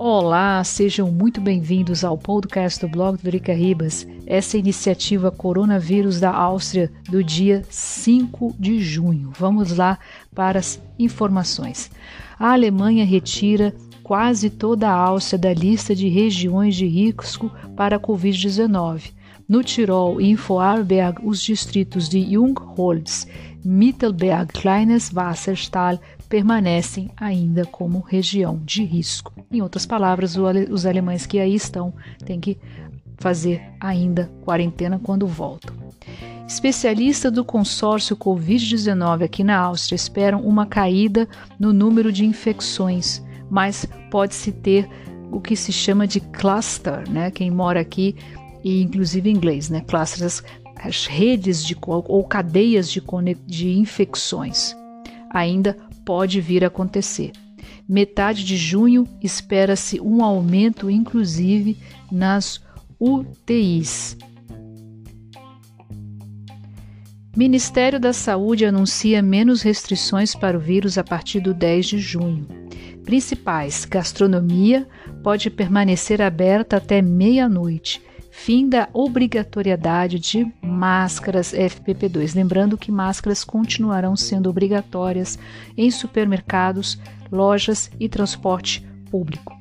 Olá, sejam muito bem-vindos ao podcast do blog do Drica Ribas. Essa é iniciativa Coronavírus da Áustria do dia 5 de junho. Vamos lá para as informações. A Alemanha retira quase toda a Áustria da lista de regiões de risco para a Covid-19. No Tirol e em Vorarlberg, os distritos de Jungholz, Mittelberg, Kleines Wasserstahl permanecem ainda como região de risco. Em outras palavras, os alemães que aí estão têm que fazer ainda quarentena quando voltam. Especialistas do consórcio Covid-19 aqui na Áustria esperam uma caída no número de infecções, mas pode-se ter o que se chama de cluster, né? Quem mora aqui e inclusive em inglês, né? Clusters, as redes de ou cadeias de, de infecções. Ainda pode vir a acontecer. Metade de junho espera-se um aumento, inclusive nas UTIs. Ministério da Saúde anuncia menos restrições para o vírus a partir do 10 de junho. Principais: gastronomia pode permanecer aberta até meia-noite fim da obrigatoriedade de máscaras FPP2. Lembrando que máscaras continuarão sendo obrigatórias em supermercados, lojas e transporte público.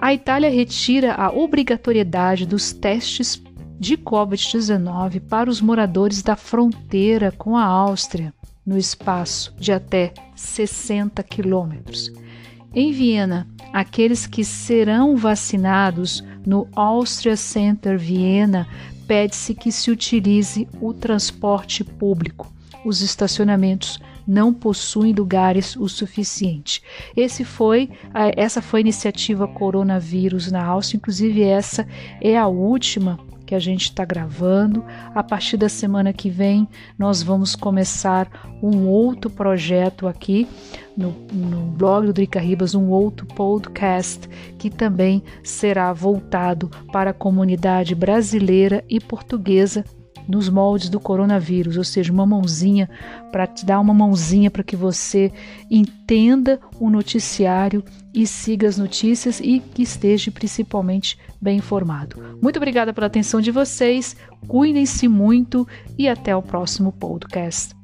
A Itália retira a obrigatoriedade dos testes de Covid-19 para os moradores da fronteira com a Áustria, no espaço de até 60 quilômetros. Em Viena, aqueles que serão vacinados no Austria Center Viena, pede-se que se utilize o transporte público. Os estacionamentos não possuem lugares o suficiente. Esse foi, essa foi a iniciativa Coronavírus na Áustria, inclusive essa é a última que a gente está gravando. A partir da semana que vem, nós vamos começar um outro projeto aqui no, no blog do Drica Ribas, um outro podcast que também será voltado para a comunidade brasileira e portuguesa nos moldes do coronavírus, ou seja, uma mãozinha para te dar uma mãozinha para que você entenda o noticiário e siga as notícias e que esteja principalmente bem informado. Muito obrigada pela atenção de vocês, cuidem-se muito e até o próximo podcast.